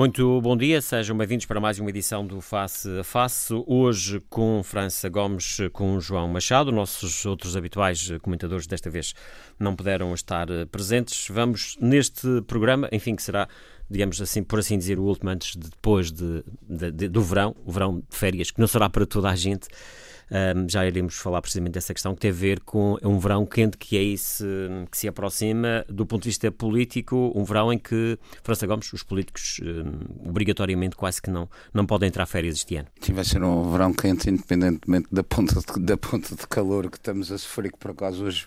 Muito bom dia, sejam bem-vindos para mais uma edição do Face a Face. Hoje com França Gomes, com João Machado, nossos outros habituais comentadores desta vez não puderam estar presentes. Vamos neste programa, enfim, que será digamos assim, por assim dizer, o último antes de depois de, de, de, do verão, o verão de férias, que não será para toda a gente. Um, já iremos falar precisamente dessa questão que tem a ver com um verão quente que é esse que se aproxima do ponto de vista político, um verão em que, França Gomes, os políticos um, obrigatoriamente quase que não, não podem entrar férias este ano. Sim, vai ser um verão quente, independentemente da ponta de, da ponta de calor que estamos a sofrer, que por acaso hoje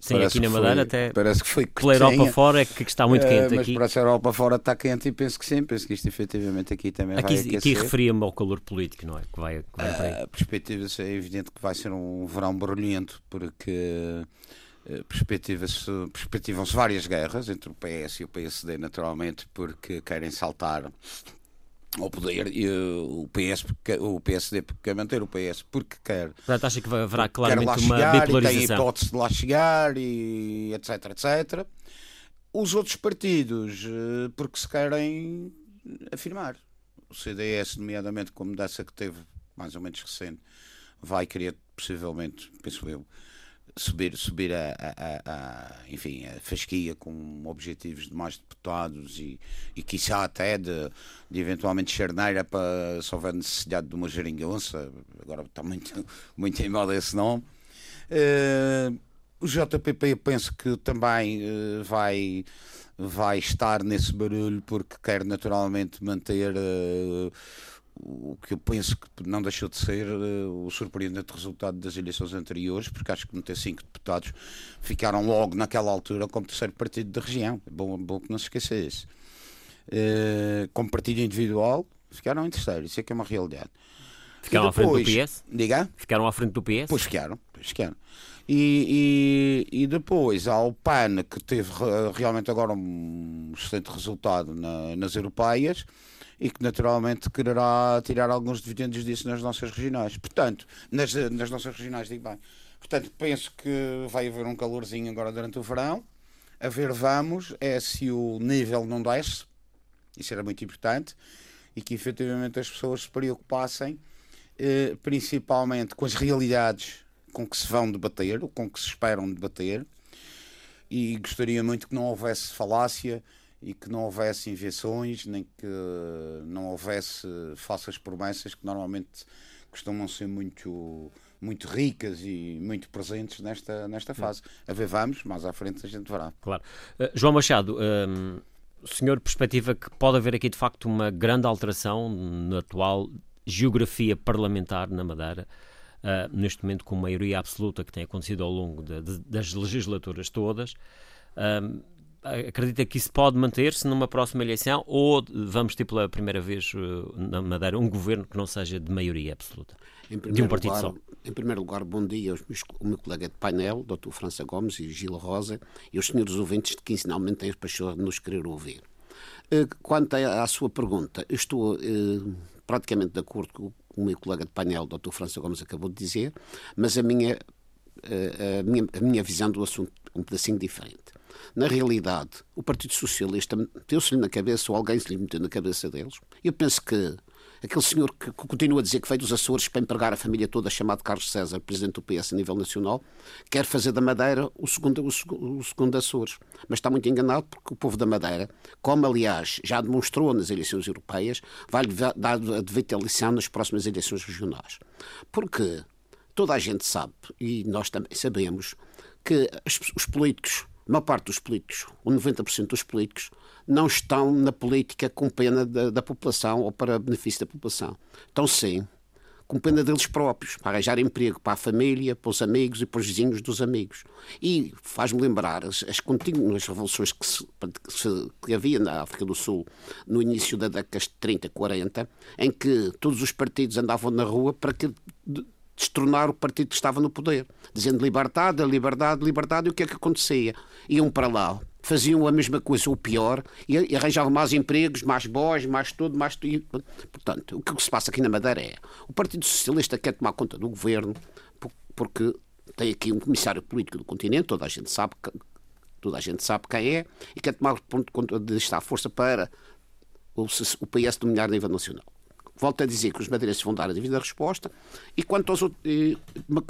Sim, parece aqui na Madeira foi, até parece que foi pela Europa fora é que está muito quente uh, mas aqui. Mas para a Europa fora está quente e penso que sim, penso que isto efetivamente aqui também aqui, vai aquecer. Aqui referia-me ao calor político, não é? Que vai, que vai uh, a perspectiva é evidente que vai ser um verão barulhento, porque uh, perspectivam-se perspectivam várias guerras entre o PS e o PSD, naturalmente, porque querem saltar ao poder e uh, o, PS, o PSD quer manter o PS porque quer. Portanto, acha que haverá claramente uma chegar, bipolarização? Tem hipótese de lá chegar e etc, etc. Os outros partidos, uh, porque se querem afirmar. O CDS, nomeadamente, como dessa que teve mais ou menos recente, vai querer possivelmente, penso eu, subir, subir a, a, a, enfim, a fasquia com objetivos de mais deputados e, e quiçá até de, de eventualmente charneira para se houver necessidade de uma geringonça, agora está muito, muito em moda esse nome. Uh, o JPP eu penso que também uh, vai, vai estar nesse barulho porque quer naturalmente manter uh, o que eu penso que não deixou de ser uh, o surpreendente resultado das eleições anteriores, porque acho que meter cinco deputados ficaram logo naquela altura como terceiro partido da região. É bom, bom que não se esqueça isso. Uh, como partido individual, ficaram em terceiro. Isso é que é uma realidade. Ficaram depois, à frente do PS? Diga? Ficaram à frente do PS? Pois ficaram. Pois ficaram. E, e, e, depois há o PAN, que teve realmente agora um excelente resultado na, nas europeias e que naturalmente quererá tirar alguns dividendos disso nas nossas regionais. Portanto, nas, nas nossas regionais, digo bem. Portanto, penso que vai haver um calorzinho agora durante o verão. A ver, vamos, é se o nível não desce, isso era muito importante, e que efetivamente as pessoas se preocupassem eh, principalmente com as realidades com que se vão debater, ou com que se esperam debater, e gostaria muito que não houvesse falácia e que não houvesse invenções, nem que não houvesse falsas promessas que normalmente costumam ser muito muito ricas e muito presentes nesta, nesta fase. A ver, vamos, mais à frente a gente verá. Claro. Uh, João Machado, um, o senhor perspectiva que pode haver aqui de facto uma grande alteração na atual geografia parlamentar na Madeira? uh, neste momento com maioria absoluta que tem acontecido ao longo de, de, das legislaturas todas. Uh, acredita que isso pode manter-se numa próxima eleição ou vamos ter pela primeira vez uh, na Madeira um governo que não seja de maioria absoluta? de um partido lugar, só. Em primeiro lugar, bom dia aos meus, ao meu colega de painel, Dr. França Gomes e Gila Rosa, e aos senhores ouvintes que quinzenalmente têm a de nos querer ouvir. Uh, quanto à, sua pergunta, eu estou uh, praticamente de acordo com o meu colega de painel, Dr. França Gomes, acabou de dizer, mas a minha, a minha, a minha visão do assunto é um pedacinho diferente. Na realidade, o Partido Socialista meteu-se-lhe na cabeça, ou alguém se lhe meteu na cabeça deles. Eu penso que aquele senhor que continua a dizer que veio dos Açores para empregar a família toda, chamado Carlos César, presidente do PS a nível nacional, quer fazer da Madeira o segundo, o segundo Açores. Mas está muito enganado porque o povo da Madeira, como aliás já demonstrou nas eleições europeias, vai dar a devida lição nas próximas eleições regionais. Porque toda a gente sabe, e nós também sabemos, que os políticos maior parte dos políticos, ou 90% dos políticos, não estão na política com pena da, da, população ou para benefício da população. Estão sim com pena deles próprios, para arranjar emprego para a família, para os amigos e para os vizinhos dos amigos. E faz-me lembrar as, as contínuas revoluções que, se, que, havia na África do Sul no início da década de 30, 40, em que todos os partidos andavam na rua para que destronar o partido que estava no poder, dizendo liberdade, liberdade, liberdade, e o que é que acontecia? Iam para lá, faziam a mesma coisa, ou pior, e arranjavam mais empregos, mais boys, mais tudo, mais tudo. Portanto, o que se passa aqui na Madeira é o Partido Socialista quer tomar conta do governo porque tem aqui um comissário político do continente, toda a gente sabe que, toda a gente sabe quem é, e quer tomar conta desta força para o, PS dominar a nível nacional. Volto a dizer que os madeirenses vão dar a devida resposta, e quanto aos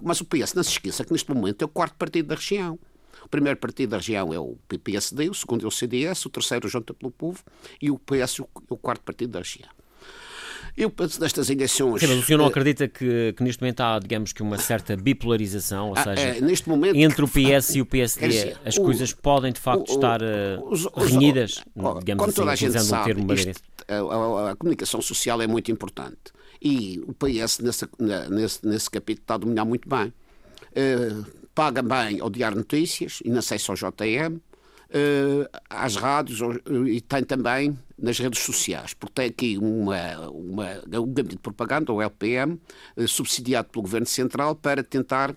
mas o PS não se esqueça que neste momento é o quarto partido da região. O primeiro partido da região é o PPSD, o segundo é o CDS, o terceiro o Junta pelo Povo e o PS é o quarto partido da região. Eu penso nestas eleições. Sim, mas o senhor não eh, acredita que, que, neste momento há, digamos que, uma certa bipolarização, ou ah, seja, é, neste momento, entre o PS e o PSD dizer, as o, coisas podem de facto o, estar uh, os, renhidas, os, digamos assim, toda a gente sabe, um isto, a, a, a, comunicação social é muito importante e o PS nesse, nesse, nesse capítulo está a dominar muito bem. Uh, paga bem ao Diário Notícias e não sei se ao JM, uh, às rádios e tem também nas redes sociais, porque tem aqui uma, uma, um gabinete de propaganda, o LPM, uh, subsidiado pelo Governo Central para tentar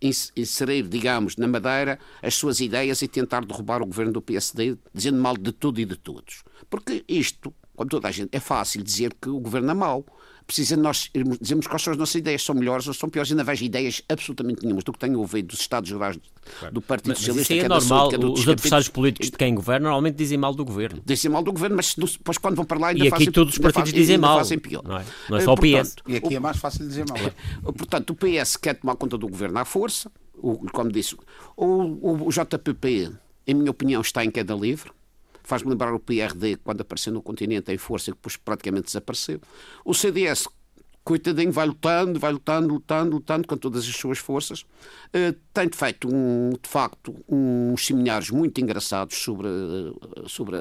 inserir, digamos, na Madeira as suas ideias e tentar derrubar o governo do PSD, dizendo mal de tudo e de todos. Porque isto, como toda a gente, é fácil dizer que o governo é mau precisa nós dizermos quais são as nossas ideias, são melhores ou são piores. Ainda vejo ideias absolutamente nenhumas do que tenho ouvido dos Estados Gerais claro. do Partido mas, Socialista. Mas isso é, é normal. Saúde, é os adversários políticos de quem governa normalmente dizem mal do governo. Dizem mal do governo, mas depois quando vão para lá ainda e aqui fazem, todos os partidos dizem mal. Fazem pior. Não é, não é só portanto, o PS. E aqui é mais fácil dizer mal. Portanto, o PS quer tomar conta do governo à força, o, como disse, o, o, o JPP, em minha opinião, está em queda livre faz-me lembrar o PRD quando apareceu no continente em força e depois praticamente desapareceu. O CDS coitadinho, vai lutando, vai lutando, lutando, lutando com todas as suas forças. Uh, tem feito, um, de facto, uns seminários muito engraçados sobre, sobre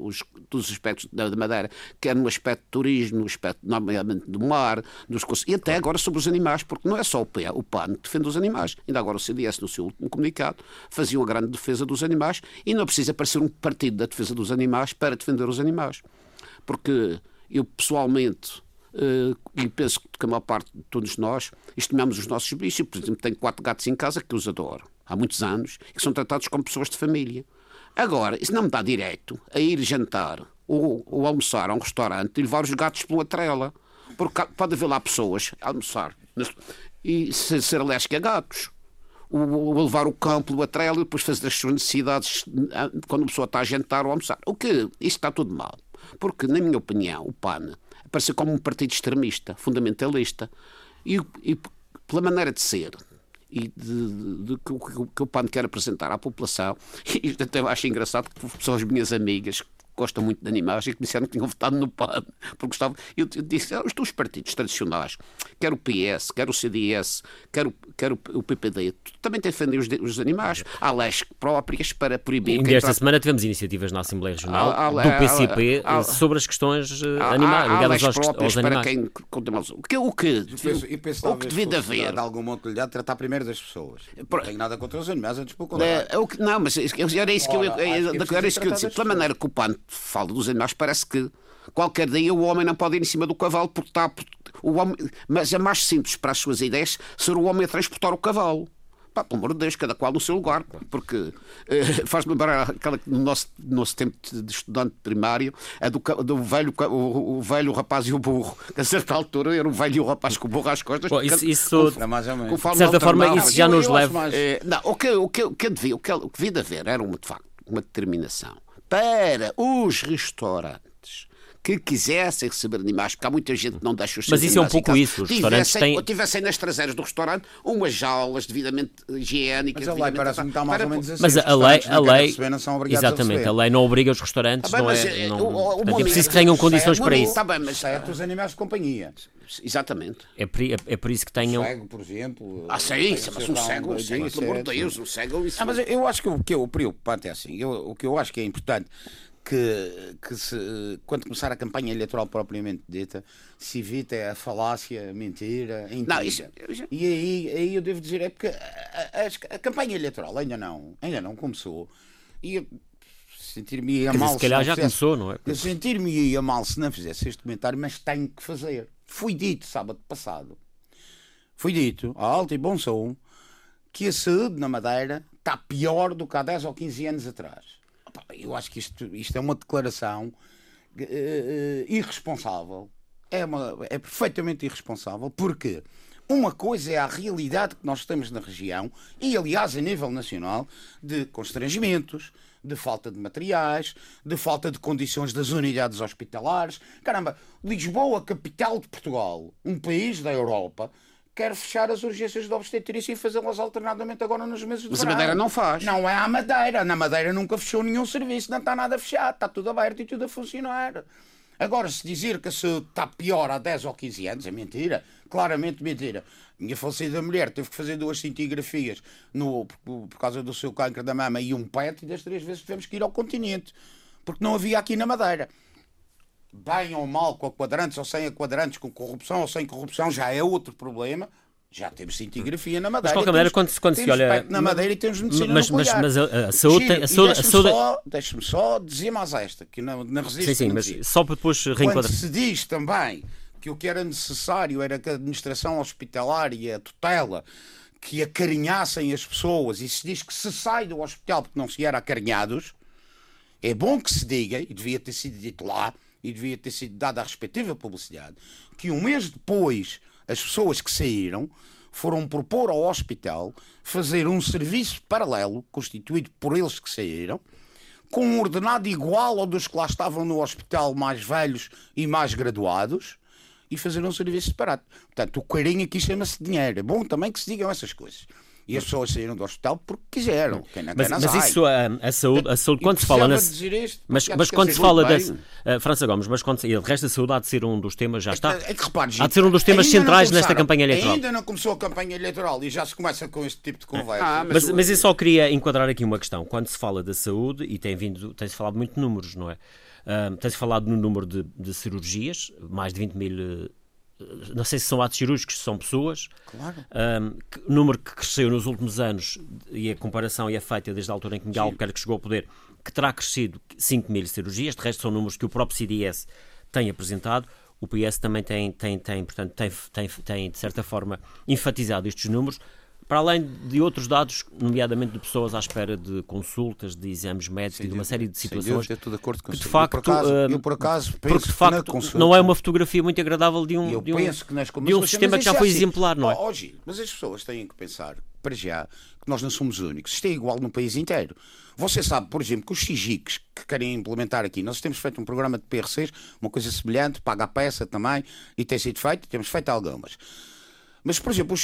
os, todos os aspectos da, da Madeira, quer no aspecto do turismo, no aspecto, nomeadamente, do mar, dos e até agora sobre os animais, porque não é só o PAN, o PAN que defende os animais. Ainda agora o CDS, no seu último comunicado, fazia uma grande defesa dos animais e não precisa aparecer um partido da defesa dos animais para defender os animais. Porque eu, pessoalmente, e penso que a maior parte de todos nós estimamos os nossos bichos. Por exemplo, tenho quatro gatos em casa que os adoro há muitos anos e que são tratados como pessoas de família. Agora, isso não me dá direito a ir jantar ou, ou almoçar a um restaurante e levar os gatos pela trela. Porque pode haver lá pessoas a almoçar e ser, ser a gatos. Ou, levar o cão pela trela e depois fazer as suas necessidades ah, quando a pessoa está a jantar ou a almoçar. O que? Isso está tudo mal. Porque, na minha opinião, o PAN apareceu como um partido extremista, fundamentalista. E, e pela maneira de ser e de, de, que, que, o PAN quer apresentar à população, e até acho engraçado que pessoas minhas amigas gostam muito de animais e que disseram que tinham votado no PAN, porque gostavam. Eu, eu disse, ah, os partidos tradicionais, quer o PS, quer o CDS, quer o, quer o, o PPD, também defendem os, os animais. Há leis próprias para proibir. E esta semana tivemos iniciativas na Assembleia Regional há, há, do PCP há, sobre as questões eh, animais, ligadas aos, aos animais. Para quem, o que, o que, penso, o que devia de haver. De algum modo lhe tratar primeiro das pessoas. Não tenho nada contra os animais, antes pelo contrário. É, não, mas era isso que eu, era isso que eu disse. Pela maneira que o PAN fala dos animais, parece que qualquer dia o homem não pode ir em cima do cavalo porque está. O homem, mas é mais simples para as suas ideias ser o homem a transportar o cavalo. Pá, pelo amor de Deus, cada qual no seu lugar, porque eh, faz-me lembrar aquela no nosso, nosso tempo de estudante primário, é do, do velho, o, o, velho, o rapaz e o burro. A certa altura era o velho e o rapaz com o burro às costas. Bom, isso, isso com, com de certa forma, isso já nos leva. Mais... Eh, não, o que, o, que, o, que devia, o, que, o que devia haver era, uma, de facto, uma determinação para os restaurantes que quisessem receber animais, porque há muita gente que não deixa os Mas isso é um pouco isso. Os restaurantes tivessem, têm... tivessem nas traseiras do restaurante umas jaulas devidamente higiênicas. Mas a lei parece que está mais ou menos assim. Mas a lei, a lei exatamente, a, a, lei não obriga os restaurantes, ah, bem, não é, não, o, o, o é preciso que tenham condições para isso. Está bem, mas certo os animais de companhia. Exatamente. É por, é, é por isso que tenham. Um cego, por exemplo. Ah, sim, mas um cego, um cego, pelo amor de Deus, um cego. Isso... Ah, mas eu acho que o que é o preocupante é assim. Eu, o que eu acho que é importante que, que se, quando começar a campanha eleitoral propriamente dita, se evita a falácia, a mentira, a Não, isso, já... E aí, aí eu devo dizer, é porque a, a, a, campanha eleitoral ainda não, ainda não começou. E sentir-me a mal. se calhar já fizesse, começou, não é? Sentir-me a mal se não fizesse este comentário, mas tenho que fazer. Fui dito sábado passado foi dito, a alto e bom som, que a saúde na Madeira está pior do que há 10 ou 15 anos atrás. Eu acho que isto, isto é uma declaração uh, irresponsável. É, uma, é perfeitamente irresponsável, porque uma coisa é a realidade que nós temos na região e, aliás, a nível nacional, de constrangimentos, de falta de materiais, de falta de condições das unidades hospitalares. Caramba, Lisboa, capital de Portugal, um país da Europa, quer fechar as urgências de obstetrícia e fazê-las alternadamente agora nos meses de Mas verão. a Madeira não faz. Não é a Madeira. Na Madeira nunca fechou nenhum serviço, não está nada fechado, está tudo aberto e tudo a funcionar. Agora, se dizer que se está pior há 10 ou 15 anos, é mentira. Claramente mentira. Minha falecida mulher teve que fazer duas cintigrafias no, por, por causa do seu câncer da mama e um PET, e das três vezes tivemos que ir ao continente. Porque não havia aqui na Madeira bem ou mal com a quadrantes ou sem a quadrantes, com corrupção ou sem corrupção, já é outro problema. Já temos cintigrafia na Madeira. Mas, de qualquer maneira, quando, quando se olha. Na Madeira e temos medicina mas, mas, nuclear. mas a, a saúde. A saúde, a Deixa-me saúde... só, deixa só dizer mais esta, que na, na resistência. Sim, sim, mas só para depois reenquadrar. Quando se diz também que o que era necessário era que a administração hospitalar e a tutela que acarinhassem as pessoas e se diz que se sai do hospital porque não se era acarinhados, é bom que se diga, e devia ter sido dito lá, e devia ter sido dada a respectiva publicidade, que um mês depois as pessoas que saíram foram propor ao hospital fazer um serviço paralelo, constituído por eles que saíram, com um ordenado igual ao dos que lá estavam no hospital mais velhos e mais graduados, e fazer um serviço separado. Portanto, o carinho aqui chama-se dinheiro. É bom também que se digam essas coisas. E as pessoas saíram do hospital porque quiseram. Quem não mas, quer, não mas sai. isso, a, a saúde, a saúde quando se fala na. precisava dizer isto, Mas, mas que quando se fala bem. Uh, França Gomes, mas quando se, e de resto a saúde há de ser um dos temas, já está. É que repare, Há de ser um dos temas centrais nesta campanha eleitoral. Ainda não começou a campanha eleitoral e já se começa com este tipo de conversa. Ah, Mas, mas eu só queria enquadrar aqui uma questão. Quando se fala da saúde, e tem vindo, tem-se falado muito de números, não é? Ah, tem-se falado no número de, de cirurgias, mais de 20 mil. Não sei se são atos cirúrgicos, se são pessoas. Claro. Um, que- número que cresceu nos últimos anos, e a comparação é feita desde a altura em que Miguel Albuquerque chegou ao poder, que terá crescido 5 mil cirurgias, de resto são números que o próprio CDS tem apresentado. O PS também tem, tem, tem, portanto, tem, tem, tem, de certa forma, enfatizado estes números, para além de outros dados, nomeadamente de pessoas à espera de consultas, de exames médicos e de uma série de situações dúvida, estou de acordo com que de facto, eu, por acaso, eu, por acaso penso porque de facto não é uma fotografia muito agradável de um, Eu de um, penso que nas de um sistema que já é foi assim. exemplar, não é? Gil, mas as pessoas têm que pensar, para já, que nós não somos únicos. Isto é igual no país inteiro. Você sabe, por exemplo, que os Xijiques que querem implementar aqui, nós temos feito um programa de PRCs, uma coisa semelhante, paga a peça também, e tem sido feito, temos feito algumas. Mas, por exemplo, os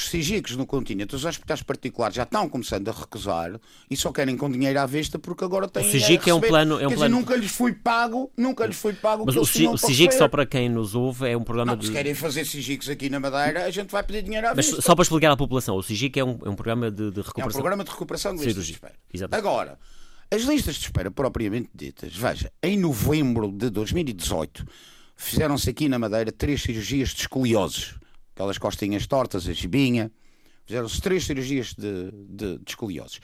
Xijiques no continente, os hospitais particulares já estão começando a recusar e só querem com dinheiro à vista porque agora têm. O Sigic a é um plano- é um Quer plano- dizer, nunca lhes foi pago, nunca lhes foi pago Mas o, o SIGIC, só para quem nos ouve, é um programa Não, de. se querem fazer Sigics aqui na Madeira, a gente vai pedir dinheiro à Mas vista. só para explicar à população, o SIGIC é um, é um programa de, de É um recuperação. programa de recuperação de listas de espera. Exato. Agora, as listas de espera propriamente ditas, veja, em novembro de 2018 fizeram-se aqui na Madeira três cirurgias de escolioses, aquelas costinhas tortas, a gibinha, fizeram-se três cirurgias de, de, de escolioses.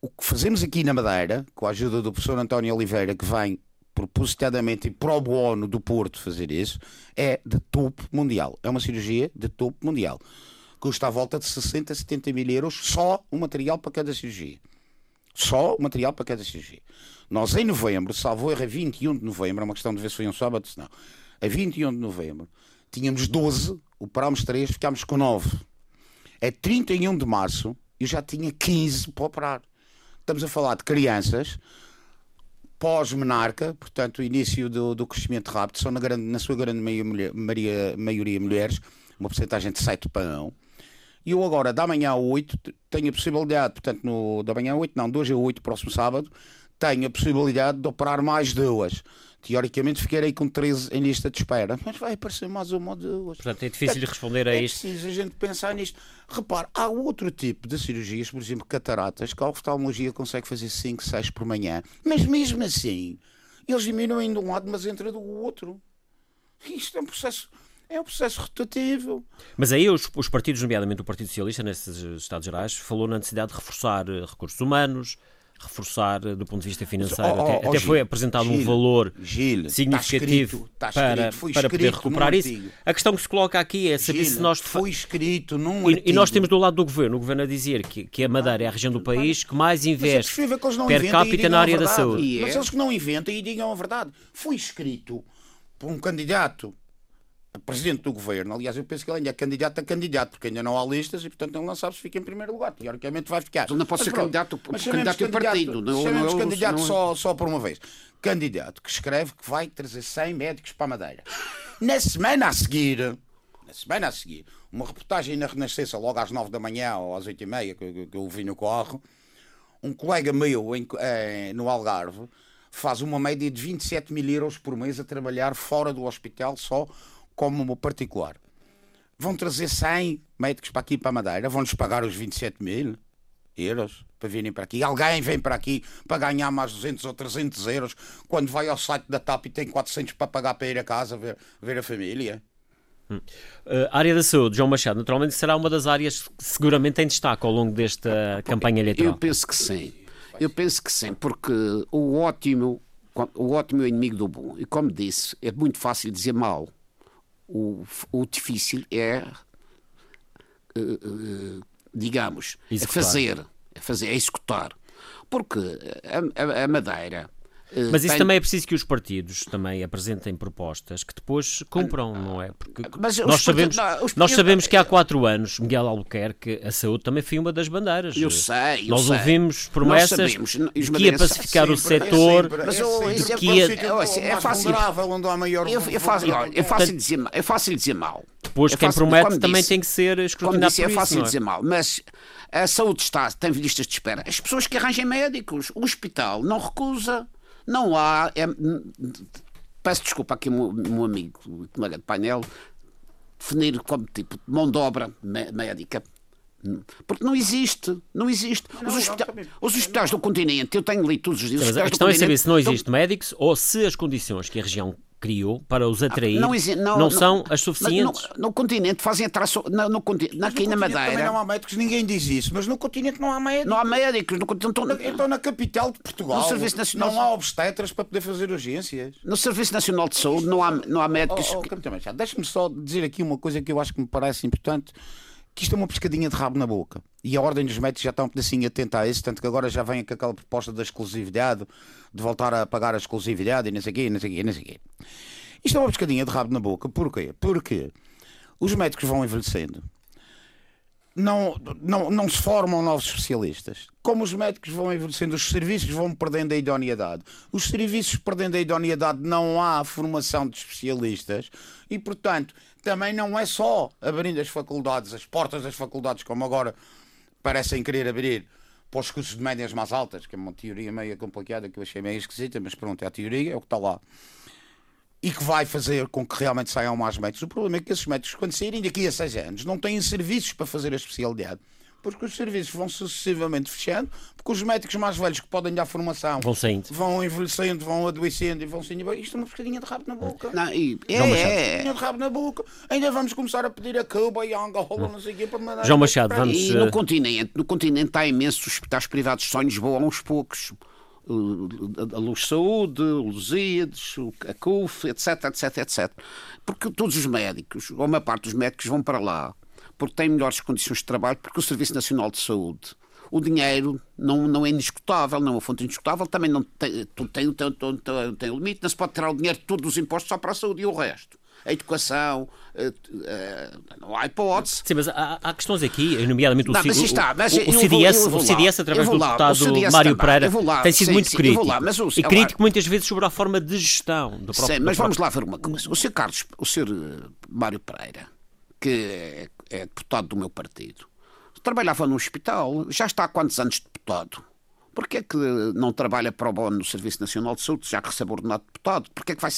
O que fazemos aqui na Madeira, com a ajuda do professor António Oliveira, que vem propositadamente e pro bono do Porto fazer isso, é de topo mundial. É uma cirurgia de topo mundial. Custa à volta de 60, 70 mil euros só o material para cada cirurgia. Só o material para cada cirurgia. Nós em novembro, salvo erro, a 21 de novembro, é uma questão de ver se foi um sábado, se não. A 21 de novembro, tínhamos 12, operámos 3, ficámos com 9. É 31 de março, eu já tinha 15 para operar. Estamos a falar de crianças pós-menarca, portanto, o início do, do crescimento rápido, são na, grande, na sua grande maioria, maioria, maioria mulheres, uma porcentagem de 7 para 1. E eu agora, da manhã a 8, t- tenho a possibilidade, portanto, no, da manhã a 8, não, 2 a 8, próximo sábado, tenho a possibilidade de operar mais duas. Teoricamente ficarei com 13 em lista de espera, mas vai aparecer mais uma ou duas. Portanto, é difícil de responder a É isto. preciso a gente pensar nisto. Repare, há outro tipo de cirurgias, por exemplo, cataratas, que a oftalmologia consegue fazer 5, 6 por manhã, mas mesmo assim, eles diminuem de um lado, mas entra do outro. Isto é um processo, é um processo rotativo. Mas aí os, os partidos, nomeadamente o Partido Socialista, nesses Estados Gerais, falou na necessidade de reforçar eh, recursos humanos, reforçar do ponto de vista financeiro. Oh, oh, até, oh, até foi apresentado Gil, um valor Gil, significativo está escrito, está escrito, para, para poder recuperar isso. Artigo. A questão que se coloca aqui é saber Gil, se nós. Foi escrito num e, e, nós temos do lado do governo, o governo a dizer que, que a Madeira é a região do país que mais investe per capita na área da saúde. Mas eles que não inventem e digam a verdade. Foi escrito por um candidato presidente do governo. Aliás, eu penso que ele ainda é candidato a candidato, porque ainda não há listas e, portanto, ele não sabe se fica em primeiro lugar. Teoricamente vai ficar. Não pode ser candidato, mas candidato em partido. Não, chamemos não, candidato não, só, só por uma vez. Candidato que escreve que vai trazer 100 médicos para a Madeira. Na semana a seguir, na semana a seguir, uma reportagem na Renascença, logo às 9 da manhã ou às 8 e meia, que, que eu vi no corro, um colega meu em, eh, no Algarve faz uma média de 27 mil euros por mês a trabalhar fora do hospital só como particular. Vão trazer 100 médicos para aqui para a Madeira, vão-lhes pagar os 27 mil euros para virem para aqui. Alguém vem para aqui para ganhar mais 200 ou 300 euros quando vai ao site da TAP e tem 400 para pagar para ir a casa ver, ver a família. Hum. Uh, área da saúde, João Machado, naturalmente será uma das áreas que seguramente em destaque ao longo desta campanha eleitoral. Eu penso que sim. Eu penso que sim, porque o ótimo, o ótimo é inimigo do bom. E como disse, é muito fácil dizer mal. O, o difícil é, uh, uh, digamos, é fazer, é fazer, é executar. Porque a, a, a Madeira eh, Mas isso tem... também é preciso que os partidos também apresentem propostas que depois cumpram, não é? Porque Mas nós sabemos, não, os... nós sabemos que há quatro anos, Miguel Albuquerque, a saúde também foi uma das bandeiras. Eu sei, eu Nós sei. ouvimos promessas de que ia pacificar o setor, é mas é, que ia... é, fácil. Onde há maior eu, eu, faço, é fácil dizer, é fácil dizer mal. Depois, é quem promete também tem que ser escrutinado disse, por é fácil isso, dizer mal, mas a saúde está, tem listas de espera. As pessoas que arranjem médicos, o hospital não recusa. Não há. É, peço desculpa aqui meu amigo, o colega de painel, definir como tipo mão de obra médica. Porque não existe, não existe. Não, os, hospita não, os, hospitais do continente, eu tenho lido todos os dias. a questão é saber se não existe médicos ou se as condições que a região criou para os atrair não, não, não são as suficientes. No, no, continente fazem atração. No, no, aqui na Madeira. Também não há médicos, ninguém diz isso, mas no continente não há médicos. Não há médicos. No, então, na, então na capital de Portugal no Serviço Nacional, não há obstetras para poder fazer urgências. No Serviço Nacional de Saúde não há, não há médicos. Oh, oh, Deixa-me só dizer aqui uma coisa que eu acho que me parece importante que isto é uma pescadinha de rabo na boca. E a Ordem dos Médicos já está um pedacinho atenta a isso, tanto que agora já vem com aquela proposta da exclusividade, de voltar a pagar a exclusividade e não sei o quê, não sei o quê, não sei o quê. Isto é uma pescadinha de rabo na boca. Porquê? Porque os médicos vão envelhecendo. Não, não, não se formam novos especialistas. Como os médicos vão envelhecendo, os serviços vão perdendo a idoneidade. Os serviços perdendo a idoneidade, não há formação de especialistas e, portanto, também não é só abrindo as faculdades, as portas das faculdades, como agora parecem querer abrir para os cursos de médias mais altas, que é uma teoria meio complicada que eu achei meio esquisita, mas pronto, é a teoria, é o que está lá e que vai fazer com que realmente saiam mais médicos. O problema é que esses médicos, quando saírem daqui a seis anos, não têm serviços para fazer a especialidade. Porque os serviços vão sucessivamente fechando, porque os médicos mais velhos que podem dar formação vão saindo, vão envelhecendo, vão adoecendo e vão saindo. Isto é uma pescadinha de rabo na boca. Não, e, é, é, é. de rabo na boca. Ainda vamos começar a pedir a Cuba e a Angola, não sei o quê, para mandar. João Machado, vamos. E no eh, continente, no continente há imensos hospitais privados só em Lisboa, aos poucos a Luz Saúde, o Lusíades, a CUF, etc, etc, etc. Porque todos os médicos, ou uma parte dos médicos, vão para lá porque têm melhores condições de trabalho, porque o Serviço Nacional de Saúde o dinheiro não, não é indiscutável, não é uma fonte indiscutável, também não tem, tem, tem, tem, tem limite, não se pode tirar o dinheiro de todos os impostos só para a saúde e o resto a educação, não há hipótese. Sim, mas há, há questões aqui, nomeadamente o, não, mas está, mas o, o, CDS, vou, o CDS através do deputado Mário Pereira, lá, tem sido sim, muito sim, crítico. Lá, mas o, e crítico muitas vezes sobre a forma de gestão do próprio. Sim, mas vamos lá ver uma coisa. O Sr. Carlos, o Sr. Eh, Mário Pereira, que é, é deputado do meu partido, trabalhava no hospital, já está há quantos anos deputado? Porquê é que não trabalha para o bono no Serviço Nacional de Saúde, já que recebe ordenado deputado? Porquê é que vai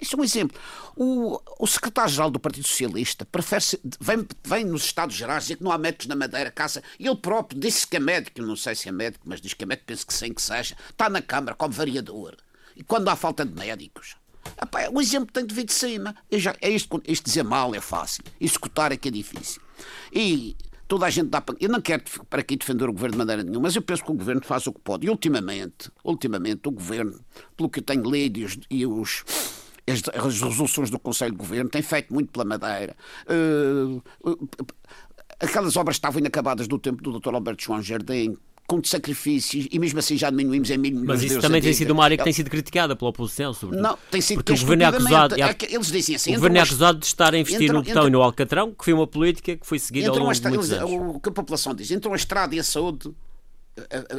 isso é um exemplo. O, o secretário-geral do Partido Socialista prefere vem, vem nos Estados Gerais dizer que não há médicos na Madeira, casa. E ele próprio disse que é médico, não sei se é médico, mas diz que é médico, penso que sim, que seja. Está na Câmara como variador. E quando há falta de médicos? Epá, o exemplo tem de vir de cima. Já, é isto, isto dizer mal é fácil. Executar é que é difícil. E toda a gente dá para. Eu não quero para aqui defender o governo de maneira nenhuma, mas eu penso que o governo faz o que pode. E ultimamente, ultimamente, o governo, pelo que eu tenho lido e os, e os as, resoluções do Conselho de Governo tem feito muito pela Madeira. Uh, uh, aquelas obras estavam inacabadas do tempo do Dr. Alberto João Jardim, com sacrifícios e mesmo assim já diminuímos em mil Mas isso também tem sido uma área que tem sido criticada pela oposição, sobretudo. Não, tem sido porque o governo é acusado, é, eles dizem assim, o governo é acusado de estar a investir entram, no botão e no alcatrão, que foi uma política que foi seguida ao longo de muitos anos. O que a população diz, entre a estrada e a saúde,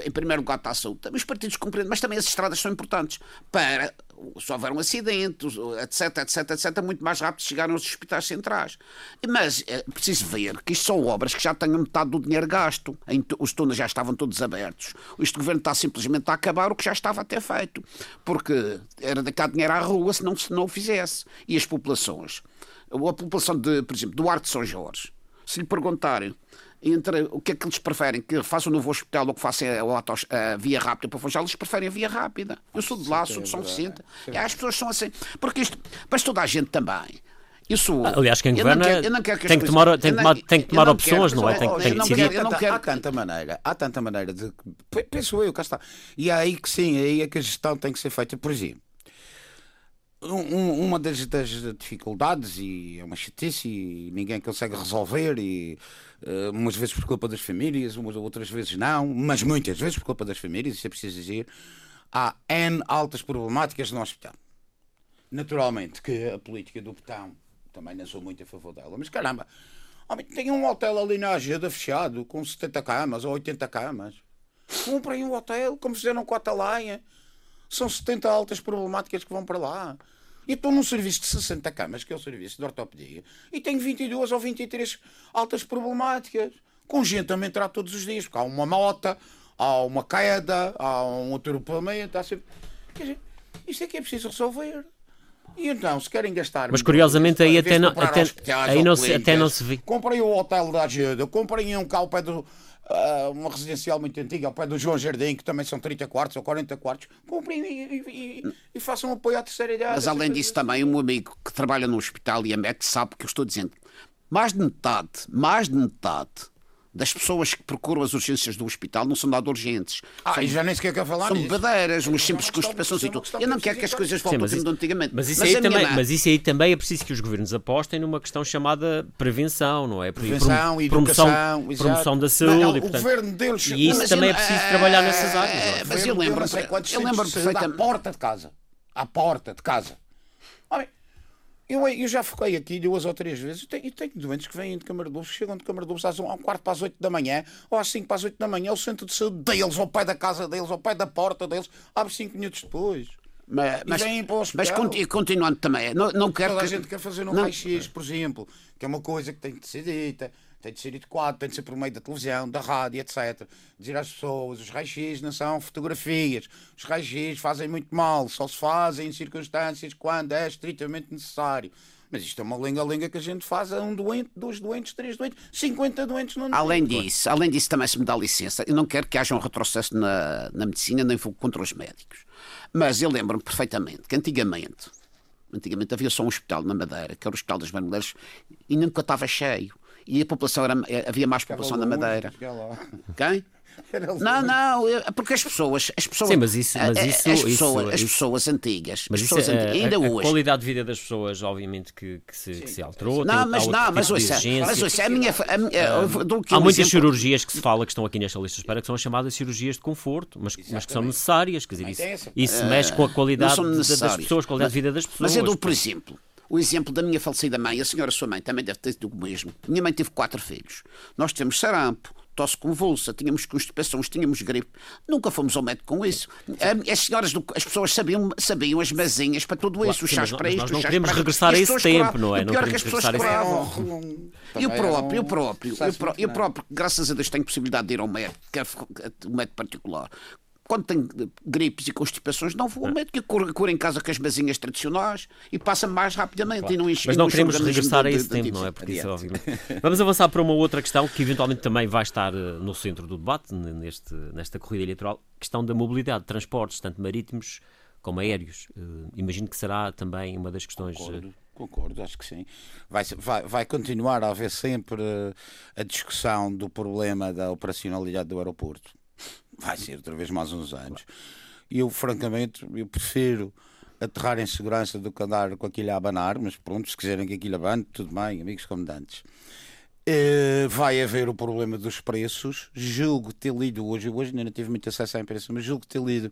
em primeiro lugar está a saúde. Os partidos compreendem, mas também as estradas são importantes para, se houver um acidente, etc, etc, etc, muito mais rápido chegar aos hospitais centrais. Mas é preciso ver que isto são obras que já têm metade do dinheiro gasto. Os túneis já estavam todos abertos. Este governo está simplesmente a acabar o que já estava até feito. Porque era de cá dinheiro à rua se não, se não o fizesse. E as populações. A população, de, por exemplo, do Arco de São Jorge, se lhe perguntarem entre o que é que eles preferem, que façam um novo hospital ou que façam a, a, via rápida para Funchal, eles preferem a via rápida. Eu sou de lá, sou de São Vicente. E as pessoas são assim. Porque isto, mas toda a gente também. Isso, Aliás, quem governa que tem, que tomar, tem, tomar, tem que tomar opções, não é? Tem, tem que decidir. Quero, quero, há tanta maneira, há tanta maneira de. Penso eu, cá está. E é aí que sim, é aí é que a gestão tem que ser feita. Por exemplo, um, uma das, das, dificuldades, e é uma chatice, e ninguém consegue resolver, e uh, umas vezes por culpa das famílias, umas outras vezes não, mas muitas vezes por culpa das famílias, isso é preciso dizer, há N altas problemáticas no hospital. Naturalmente que a política do botão também não sou muito a favor dela, mas caramba, homem, tem um hotel ali na Ageda fechado, com 70 camas ou 80 camas. Comprem um hotel, como fizeram com a Atalaia são 70 altas problemáticas que vão para lá. E estou num serviço de 60 camas, que é o serviço de ortopedia, e tenho 22 ou 23 altas problemáticas, com gente a entrar todos os dias, porque há uma mota, há uma queda, há um atropelamento, há sempre... Quer dizer, isto é que é preciso resolver. E então, se querem gastar. Mas curiosamente aí até não, até, aí não se, até não se vê. Comprei o hotel da ajuda, comprei um pé do, uh, uma residencial muito antiga, ao pé do João Jardim, que também são 30 quartos ou 40 quartos, comprem e, e, e, façam um apoio à terceira idade. Mas além disso, também, um amigo que trabalha no hospital e é médico sabe que eu estou dizendo. Mais de metade, mais de metade das pessoas que procuram as urgências do hospital não são nada urgentes. Ah, são, e já nem sequer quer falar São badeiras, umas simples constipações e tudo. Eu não quero que as coisas voltem ao tempo de antigamente. Mas isso, mas, aí também, mas isso aí também é preciso que os governos apostem numa questão chamada prevenção, não é? Prevenção, Prom educação, promoção, promoção da saúde. Não, e, portanto, o governo deles... E isso também é preciso trabalhar nessas áreas. É, mas eu lembro, eu lembro perfeitamente. À porta de casa. À porta de casa. Olha, eu, eu já foquei aqui duas ou três vezes. E tenho, tenho doentes que vêm de Camargo chegam de Camargo às um, quarto para as oito da manhã ou às cinco para as oito da manhã, o centro de saúde deles, ao pé da casa deles, ao pé da porta deles, abre cinco minutos depois. Mas, mas, mas continuando também, não, não quero Toda que... a gente quer fazer um raio-x, por exemplo, que é uma coisa que tem que ser dita tem de ser adequado, tem de ser por meio da televisão, da rádio, etc. Dizer às pessoas, os raios-x não são fotografias, os raios-x fazem muito mal, só se fazem em circunstâncias quando é estritamente necessário. Mas isto é uma lenga-lenga que a gente faz a um doente, dois doentes, três doentes, 50 doentes no Além disso, além disso, também se me dá licença, eu não quero que haja um retrocesso na, na medicina, nem contra os médicos. Mas eu lembro-me perfeitamente que antigamente, antigamente havia só um hospital na Madeira, que era o Hospital das Marmoleiras, e nunca estava cheio e a população era, eh, havia mais população na Madeira. Quem? Não, não, porque as pessoas, as pessoas, Sim, mas isso, mas isso, as, pessoas, isso, as pessoas antigas, mas as pessoas é, antigas, ainda a, hoje. A qualidade de vida das pessoas, obviamente, que, que, se, que se, alterou. Não, mas não, mas ouça, mas ouça, a minha, a minha, Há muitas exemplo... cirurgias que se fala que estão aqui nesta lista de espera que são as chamadas cirurgias de conforto, mas, mas que são necessárias, quer dizer, isso, isso mexe com a qualidade das pessoas, a qualidade de vida das pessoas. Mas eu dou, por exemplo, o exemplo da minha falecida mãe, a senhora sua mãe também deve ter tido o mesmo. Minha mãe teve quatro filhos. Nós temos sarampo, tosse convulsa, tínhamos constipações, tínhamos gripe. Nunca fomos ao médico com isso. As senhoras, as pessoas sabiam, sabiam as mazinhas para tudo isso, os chás para isto, nós não queremos regressar a esse tempo, não é? O pior é que as pessoas curavam. E o próprio, eu próprio, eu próprio, graças a Deus tenho possibilidade de ir ao médico, quer um médico particular quando tem gripes e constipações, não vou ao médico, eu curo, em casa com as mesinhas tradicionais e passa mais rapidamente claro. e não enche Mas não queremos regressar a esse tempo, de, não é? Porque isso, é Vamos avançar para uma outra questão que eventualmente também vai estar eh, no centro do debate neste, nesta corrida eleitoral, questão da mobilidade, transportes, tanto marítimos como aéreos. Uh, imagino que será também uma das questões. Uh, Concordo, acho que sim. Vai, vai, vai continuar a haver sempre a discussão do problema da operacionalidade do aeroporto. Vai ser outra vez mais uns anos. E eu, francamente, eu prefiro aterrar em segurança do que andar com aquilo a abanar, mas pronto, se quiserem que aquilo abane, tudo bem, amigos comandantes. Uh, vai haver o problema dos preços. Julgo ter lido hoje, hoje ainda não tive muito acesso à imprensa, mas julgo ter lido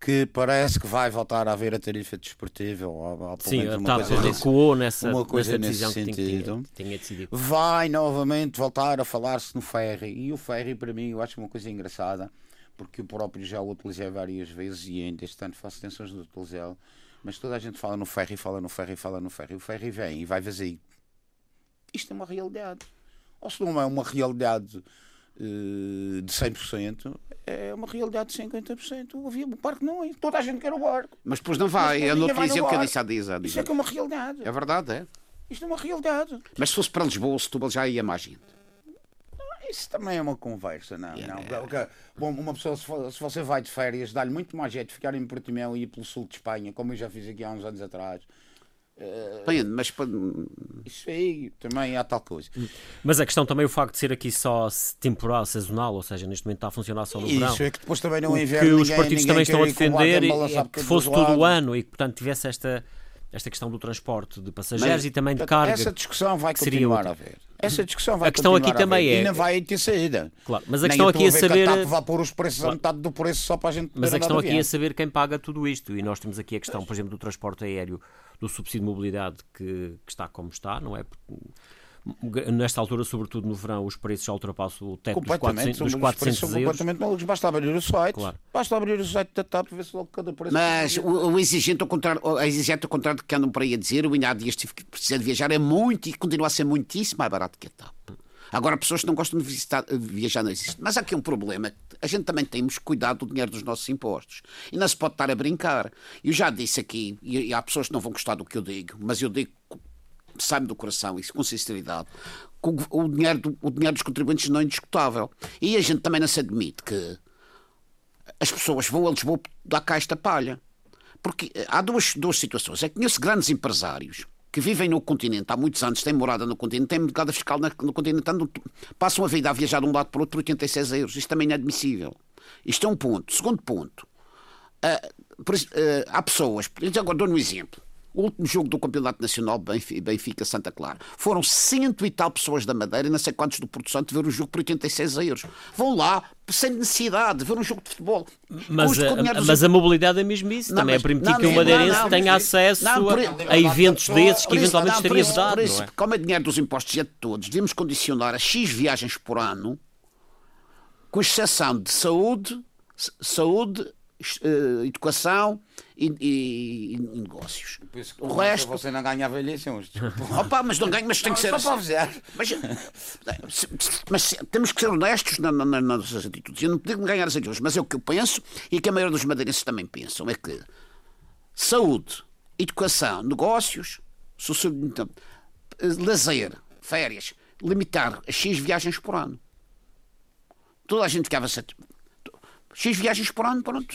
que parece que vai voltar a haver a tarifa desportiva, ou, ou Sim, a TAP recuou nessa, uma coisa nessa nesse sentido. Tinha, tinha decidido. Vai novamente voltar a falar-se no ferry. E o ferry, para mim, eu acho uma coisa engraçada, porque eu próprio já o utilizei várias vezes e ainda este ano faço tensões de utilizá-lo. Mas toda a gente fala no ferry, fala no ferry, fala no ferry. O ferry vem e vai vazio. Isto é uma realidade. Ou se não é uma realidade de 100%, é uma realidade de 50%. O, avião, o parque não é. Toda a gente quer o barco. Mas depois não vai. Eu não dizia o que eu disse há dias. Isto é que é uma realidade. É verdade, é. Isto é uma realidade. Mas se fosse para Lisboa Setúbal já ia mais gente. Isso também é uma conversa, não, yeah. não. Bom, uma pessoa, se você vai de férias, dá-lhe muito mais jeito ficar em Portimão e ir pelo sul de Espanha, como eu já fiz aqui há uns anos atrás. Bem, mas isso aí também há tal coisa. Mas a questão também o facto de ser aqui só temporal, sazonal, ou seja, neste momento está a funcionar só no isso verão. Isso é que depois também não inverno. Que os partidos também estão a defender e, é que fosse todo o ano e que portanto tivesse esta esta questão do transporte de passageiros Mas, e também de carga. Essa discussão vai continuar a haver. Essa discussão vai a questão aqui também é e não vai ter saída. Claro, mas a questão aqui é saber que a TAP vai pôr os preços claro. a metade do preço só para a gente Mas a questão aqui é saber quem paga tudo isto e nós temos aqui a questão, por exemplo, do transporte aéreo, do subsídio de mobilidade que, que está como está, não é? Nesta altura, sobretudo no verão, os preços já ultrapassam o teto dos 400, dos 400 euros. completamente malucos. Basta abrir o site. Claro. Basta abrir o site da TAP e ver se logo cada preço. Mas o, o, exigente, ao contrário, a exigente, ao contrário do que andam por aí a dizer, o ainda há dias tive que precisar de viajar, é muito e continua a ser muitíssimo mais barato que a TAP. Agora, pessoas que não gostam de visitar, viajar não existem. Mas há aqui um problema. A gente também temos que cuidar do dinheiro dos nossos impostos. E não se pode estar a brincar. Eu já disse aqui, e há pessoas que não vão gostar do que eu digo, mas eu digo sai-me do coração, isso com sinceridade, o, dinheiro do, o dinheiro dos contribuintes não é indiscutável. E a gente também não se admite que as pessoas vão a Lisboa dar cá esta palha. Porque eh, há duas, duas situações. É que conheço grandes empresários que vivem no continente há muitos anos, têm morada no continente, têm mercado fiscal no continente, passam a vida a viajar de um lado para o outro por 86 euros. Isto também é inadmissível. Isto é um ponto. Segundo ponto, uh, por, uh, há pessoas, agora dou-lhe um exemplo. O último jogo do Campeonato Nacional Benfica-Santa Clara. Foram cento e tal pessoas da Madeira e não sei quantos do Porto Santo ver o jogo por 86 euros. Vão lá sem necessidade de ver um jogo de futebol. Mas, a, mas a mobilidade é mesmo isso. Não, também é permitir não, que o madeirense não, tenha acesso não, a, a, eventos desses que eventualmente estaria vedado. Por isso, é? como é dinheiro dos impostos e é de todos, devemos condicionar a X viagens por ano, com exceção de saúde, saúde, educação e, e, e negócios. O resto. Você não ganha velhice uns. Opa, mas não ganha, mas tem que ser. Só assim. para Mas, mas, temos que ser honestos na, na, nas atitudes. Eu não digo ganhar as eleições, mas é o que eu penso e que a maioria dos madeirenses também pensam: é que saúde, educação, negócios, então, lazer, férias, limitar a X viagens por ano. Toda a gente ficava X viagens por ano, pronto.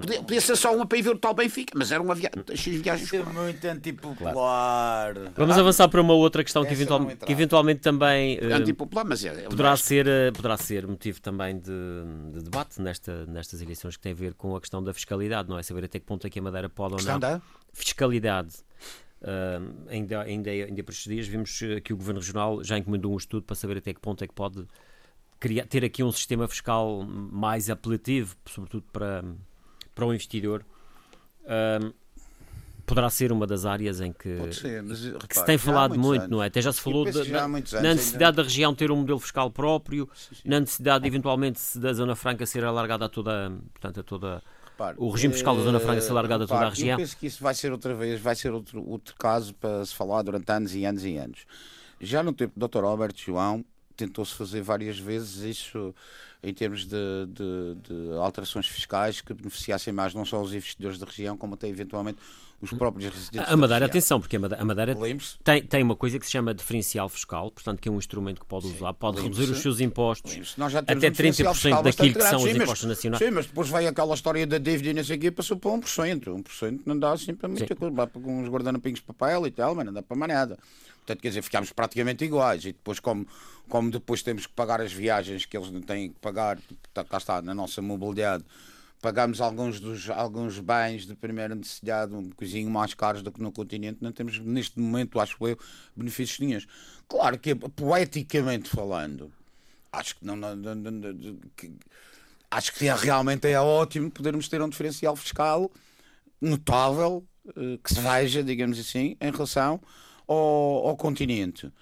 Podia, podia, ser só uma para ir ver o tal Benfica, mas era uma via... X viagens por ano. Muito antipopular. Vamos avançar para uma outra questão que, eventual, que eventualmente também uh, antipopular, mas é, é poderá, ser, uh, poderá ser motivo também de, de, debate nesta, nestas eleições que tem a ver com a questão da fiscalidade, não é? Saber até que ponto é que a Madeira pode ou não. Da? Fiscalidade. Uh, ainda, ainda, ainda por estes dias vimos que o Governo Regional já encomendou um estudo para saber até que ponto é que pode criar, ter aqui um sistema fiscal mais apelativo, sobretudo para, para o investidor, um, poderá ser uma das áreas em que, ser, mas, repare, que se tem falado muito, anos. não é? Até já se falou de, na, na, necessidade ainda... da região ter um modelo fiscal próprio, sim, sim. na necessidade, eventualmente, da Zona Franca ser alargada a toda, portanto, a toda repare, o regime fiscal da Zona Franca ser alargado repare, a toda a região. Eu penso que isso vai ser outra vez, vai ser outro, outro caso para se falar durante anos e anos e anos. Já no tempo do Dr. Albert João, tentou-se fazer várias vezes isso em termos de, de, de, alterações fiscais que beneficiassem mais não só os investidores da região, como até eventualmente os próprios residentes. A Madeira, atenção, porque a Madeira, tem, tem uma coisa que se chama diferencial fiscal, portanto, que é um instrumento que pode usar, pode reduzir os seus impostos até um diferencial 30% fiscal daquilo que são grande. os Sim, mas- impostos nacionais. Sim, mas depois veio aquela história da dívida e não sei o quê, passou para 1%. 1% não dá assim para muita Sim. coisa. Dá para uns guardanapinhos de papel e tal, mas não dá para mais nada. Portanto, quer dizer, ficámos praticamente iguais. E depois, como, como depois temos que pagar as viagens que eles não têm que pagar, tá- cá está, na nossa mobilidade, pagamos alguns dos alguns bens de primeira necessidade um coisinho mais caros do que no continente, não temos neste momento, acho eu, benefícios nenhums. Claro que poeticamente falando, acho que não, não- não- não- que- acho que é, realmente é ótimo podermos ter um diferencial fiscal notável eh, que se veja, digamos assim, em relação ao, ao continente.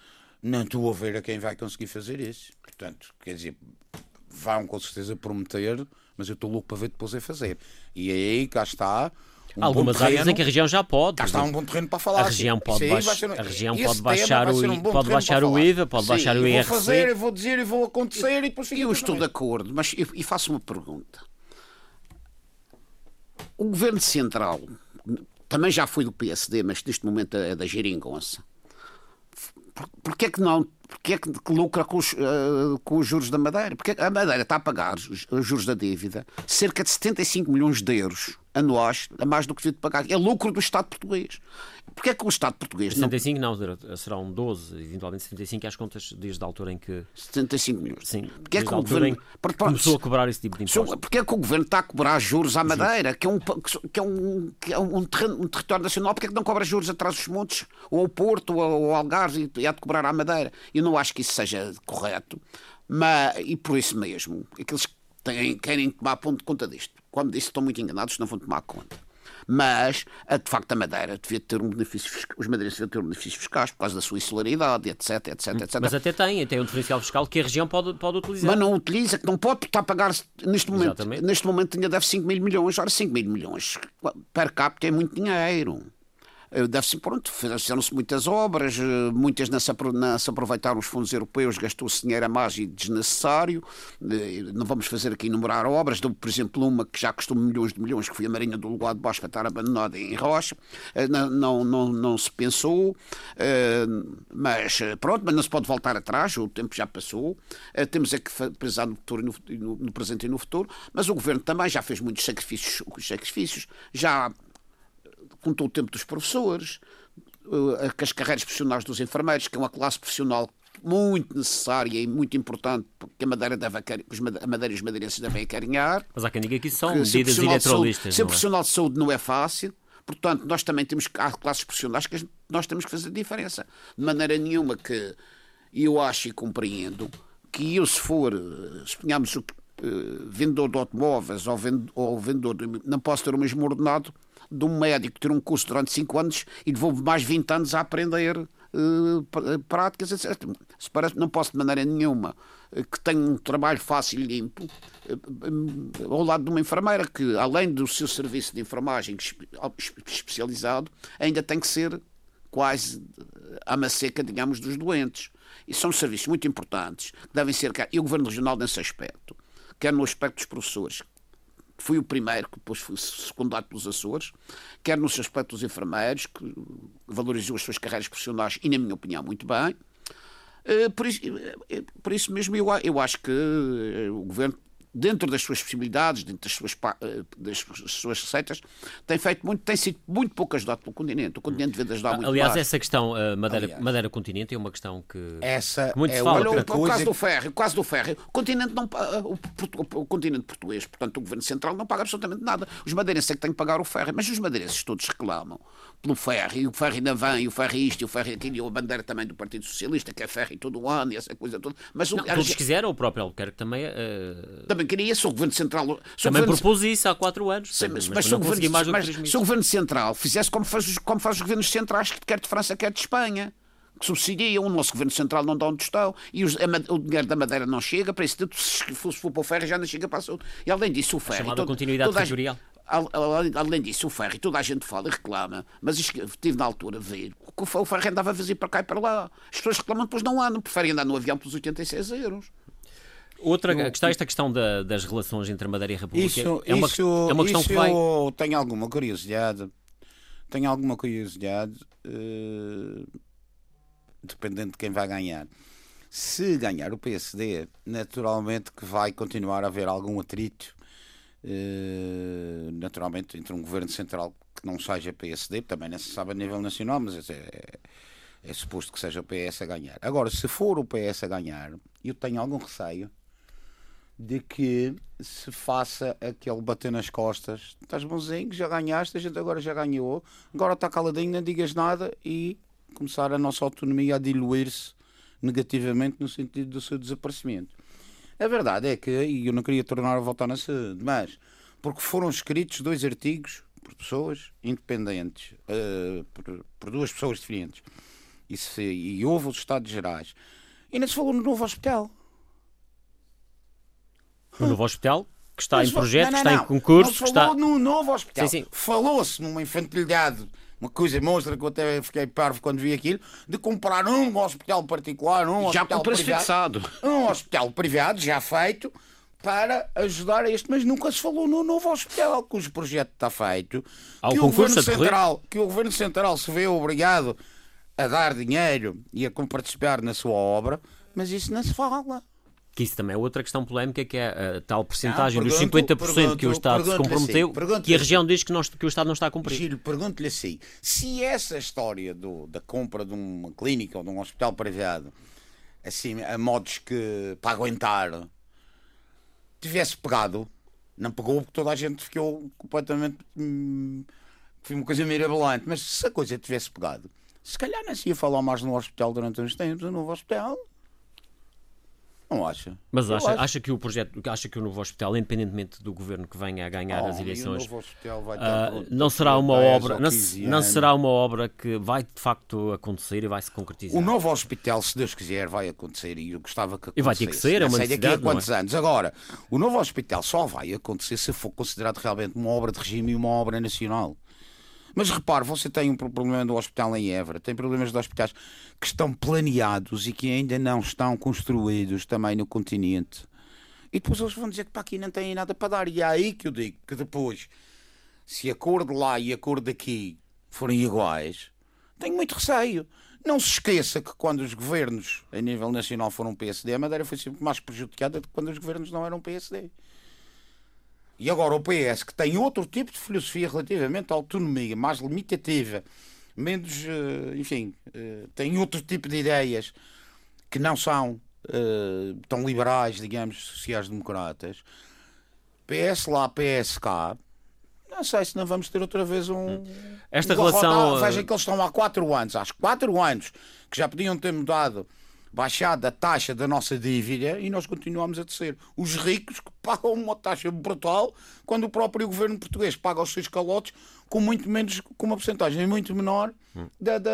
Não estou a ver a quem vai conseguir fazer isso. Portanto, quer dizer, vão com certeza prometer, mas eu estou louco para ver depois a fazer. E aí cá está. Um algumas áreas terreno, em que a região já pode. Cá está um bom terreno para falar. A região pode, baix- um- a região pode baixar o, um pode baixar o. IVA, pode Sim, baixar o eu IRC. Vou fazer, eu vou dizer, eu vou acontecer e depois fica Eu estou de acordo, mas e, e faço uma pergunta. O governo central também já foi do PSD, mas neste momento é da Geringonça. Por- Porquê é que não? Porquê é que lucra com os, eh, com os juros da Madeira? Porque a Madeira está a pagar os, os juros da dívida cerca de 75 milhões de euros anuais, a mais do que devia de pagar. É lucro do Estado português. Porquê é que o Estado português não... 75 não, serão 12, eventualmente 75 às contas desde a altura em que, 75 milhões. sim, Porquê é que o governo... que começou a cobrar esse tipo de impostos. Porque é que o governo está a cobrar juros à Madeira, que é um, que é um, que é um, terreno- um território nacional, porque é que não cobra juros atrás dos montes, ou ao Porto, ou ao Algarve, e há de cobrar à Madeira? Eu não acho que isso seja correto, mas, e por isso mesmo, aqueles que têm, querem tomar ponto de conta disto, como disse, estão muito enganados, não vão tomar conta. Mas, de facto, a Madeira devia ter um benefício fiscal, os madeirenses deviam ter um benefício fiscais por causa da sua insularidade, etc, etc, etc. Mas até tem, tem um diferencial fiscal que a região pode, pode utilizar. Mas não utiliza, que não pode estar a pagar neste momento. Exatamente. Neste momento ainda deve 5 mil milhões. Ora, 5 mil milhões per capita é muito dinheiro. Eh, Deve-se, pronto, fizeram-se muitas obras, eh, muitas não se, não se aproveitaram os fundos europeus, gastou-se dinheiro a mais e desnecessário. Eh, Não vamos fazer aqui enumerar obras, por exemplo, uma que já custou milhões de milhões, que foi a Marinha do Lugar de Bosca, estar abandonada em Rocha. Não, não, não, não se pensou, mas pronto, mas não se pode voltar atrás, o tempo já passou. Temos é que pensar no futuro, no- no presente e no futuro, mas o governo também já fez muitos sacrifícios, sacrifícios já contou o tempo dos professores, eh, as carreiras profissionais dos enfermeiros, que é uma classe profissional muito necessária e muito importante, que a Madeira deve, a Madeira e os madeirenses devem acarinhar. Mas há quem diga que isso são medidas profissional de saúde- eleitoralistas. Ser é? profissional de saúde não é fácil. Portanto, nós também temos que- há classes profissionais que nós temos que fazer diferença. De maneira nenhuma que eu acho e compreendo que eu, se for, eh, suponhamos, o eh, vendedor de automóveis ou, vend- ou vendedor, de, não posso ter o mesmo ordenado de um médico ter um curso durante 5 anos e levou mais 20 anos a aprender pr- práticas, etc. Se parece, não posso de maneira nenhuma eh, que tenha um trabalho fácil e limpo ao lado de uma enfermeira que, além do seu serviço de enfermagem espe- especializado, ainda tem que ser quase à maceca, digamos, dos doentes. E são serviços muito importantes que devem ser. E o Governo Regional, nesse aspecto, quer no aspecto dos professores, fui o primeiro, que depois fui secundado pelos Açores, quer no aspecto dos enfermeiros, que valorizou as suas carreiras profissionais e, na minha opinião, muito bem. Eh, Por isso, eh, por isso mesmo, eu, eu acho que eh, o governo, dentro das suas possibilidades, dentro das suas, eh, das suas receitas, tem feito muito, tem sido muito pouco ajudado pelo continente. O continente devia ajudar muito Aliás, mais. essa questão, uh, Madeira, Aliás. Madeira Continente, é uma questão que. Essa Muito é se fala, Olha, o, o caso do ferro, o caso do ferro. O continente não pa- o, portu- o continente português, portanto, o governo central não paga absolutamente nada. Os madeirenses é que têm que pagar o ferro, mas os madeirenses todos reclamam pelo ferro, e o ferro ainda vem, e o ferro é isto, e o ferro é aquilo, e a bandeira também do Partido Socialista, que é ferro todo o ano, e essa coisa toda. Mas o, Não, a todos quiseram, o próprio Albuquerque também, uh, também queria, se o governo central. o também governo- propôs isso há quatro anos. Sim, mas, mas, mas se, o governo, mas 3 mil. se o governo central fizesse como faz, os- como faz os governos centrais, quer de França, quer de Espanha, que subsidiam, o nosso governo central não dá onde estão, e os- a o dinheiro da Madeira não chega, para isso tudo, se for, se for para o ferro, já não chega para a saúde. E além disso, o ferro. e chamada todo- continuidade toda a- Além disso, o ferro, e toda a gente fala e reclama, mas isto que eu tive na altura de ver, que o fe- o ferro andava vazio para cá e para lá. As pessoas reclamam, depois não andam, preferem andar no avião pelos 86 euros. Outra questão, esta questão da- das relações entre a Madeira e a República Isso, é, uma, isso, é uma questão isso que vai. eu tenho alguma curiosidade tenho alguma curiosidade, uh, dependendo de quem vai ganhar. Se ganhar o PSD, naturalmente que vai continuar a haver algum atrito, naturalmente, entre um governo central que não seja PSD, também não se sabe a nível nacional, mas é, é, é suposto que seja o PS a ganhar. Agora, se for o PS a ganhar, eu tenho algum receio de que se faça aquele bater nas costas. Estás bonzinho, já ganhaste, a gente agora já ganhou, agora está caladinho, não digas nada e começar a nossa autonomia a diluir-se negativamente no sentido do seu desaparecimento. A verdade é que, e eu não queria tornar a voltar na sede, mas porque foram escritos dois artigos por pessoas independentes, uh, por, por, duas pessoas diferentes, e, se, e houve os Estados Gerais, e não se falou no novo hospital. O novo hospital, que está Mas, em projeto, não, não, que está em concurso. Não, falou está... no novo hospital. Falou-se numa infantilidade uma coisa monstra que eu até fiquei parvo quando vi aquilo, de comprar um hospital particular, um já hospital privado, fixado. um hospital privado já feito para ajudar a este, mas nunca se falou no novo hospital cujo projeto está feito, Há que o, governo central, que o governo central se vê obrigado a dar dinheiro e a participar na sua obra, mas isso não se fala. Que isso também é outra questão polémica, que é a tal porcentagem dos 50% que o Estado se comprometeu, assim, que a região diz que, que, o Estado não está a cumprir. Giro, pergunto-lhe assim, se essa história do, da compra de uma clínica ou de um hospital privado, assim, a modos que, para aguentar, tivesse pegado, não pegou porque toda a gente ficou completamente... Hum, foi uma coisa mirabolante, mas se a coisa tivesse pegado, se calhar não se ia falar mais no hospital durante uns tempos, no novo hospital não acha? Mas acha, acha que o projeto, acha que o novo hospital, independentemente do governo que venha a ganhar oh, as eleições, uh, não será uma obra, não, não, será uma obra que vai de facto acontecer e vai se concretizar. O novo hospital, se Deus quiser, vai acontecer e eu gostava que acontecesse. E vai ter que ser, é uma sei daqui a quantos é? anos. Agora, o novo hospital só vai acontecer se for considerado realmente uma obra de regime e uma obra nacional. Mas repare, você tem um problema do hospital em Évora, tem problemas de hospitais que estão planeados e que ainda não estão construídos também no continente. E depois eles vão dizer que para aqui não têm nada para dar. E é aí que eu digo que depois, se a cor de lá e a cor daqui forem iguais, tenho muito receio. Não se esqueça que quando os governos a nível nacional foram PSD, a Madeira foi sempre mais prejudicada do que quando os governos não eram PSD. E agora o PS, que tem outro tipo de filosofia relativamente à autonomia, mais limitativa, menos, eh, enfim, eh, tem outro tipo de ideias que não são uh, tão liberais, digamos, sociais-democratas. PS lá, PS cá. Não sei se não vamos ter outra vez um. Esta um relação. Vejam que eles estão há quatro anos, há quatro anos, que já podiam ter mudado baixado a taxa da nossa dívida e nós continuamos a descer. Os ricos que pagam uma taxa brutal quando o próprio governo português paga os seus calotes com muito menos, com uma porcentagem muito menor da, da...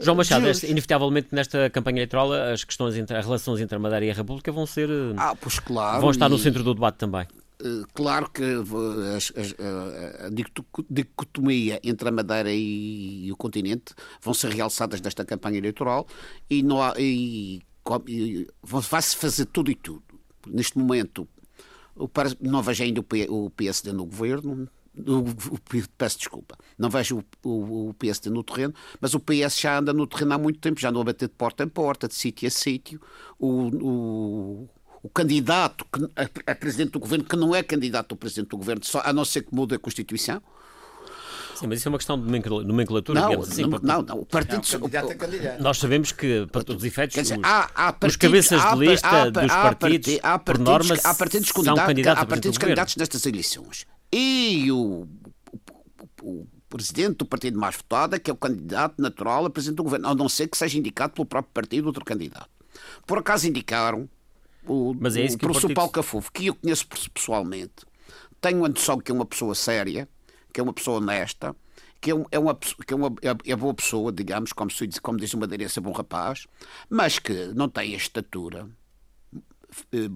João Machado, este, inevitavelmente nesta campanha eleitoral as questões entre as relações entre a Madeira e a República vão ser ah, pois claro, vão estar no centro do debate também. Eh, claro que a dicotomia entre a Madeira e o continente vão ser realçadas nesta campanha eleitoral e, não há, e, e vai-se fazer tudo e tudo. Neste momento, não vejo ainda o PSD no governo, peço desculpa, não vejo o, PSD no terreno, mas o PS já anda no terreno há muito tempo, já andou a bater de porta em porta, de sítio a sítio. O, o candidato que, a, a, presidente do governo, que não é candidato ao presidente do governo, só, a não ser que mude a Constituição. Sim, mas isso é uma questão de nomenclatura, não, digamos assim. Não, não, não. O partido... Não, candidato é candidato. Nós sabemos que, para todos os efeitos, dizer, os, há, há partidos, os cabeças de lista há, dos partidos, há partidos, por norma, há partidos são candidatos, há partidos candidatos nestas eleições. E o, o, o presidente do partido mais votado é que é o candidato natural a presidente do governo, a não ser que seja indicado pelo próprio partido outro candidato. Por acaso indicaram o, Mas é isso o que professor o. Paulo Cafufo, que eu conheço pessoalmente, tenho a noção que é uma pessoa séria, que é uma pessoa honesta, que é, é uma, que é uma é, é boa pessoa, digamos, como, se, como diz o madeirense, é bom rapaz, mas que não tem a estatura eh,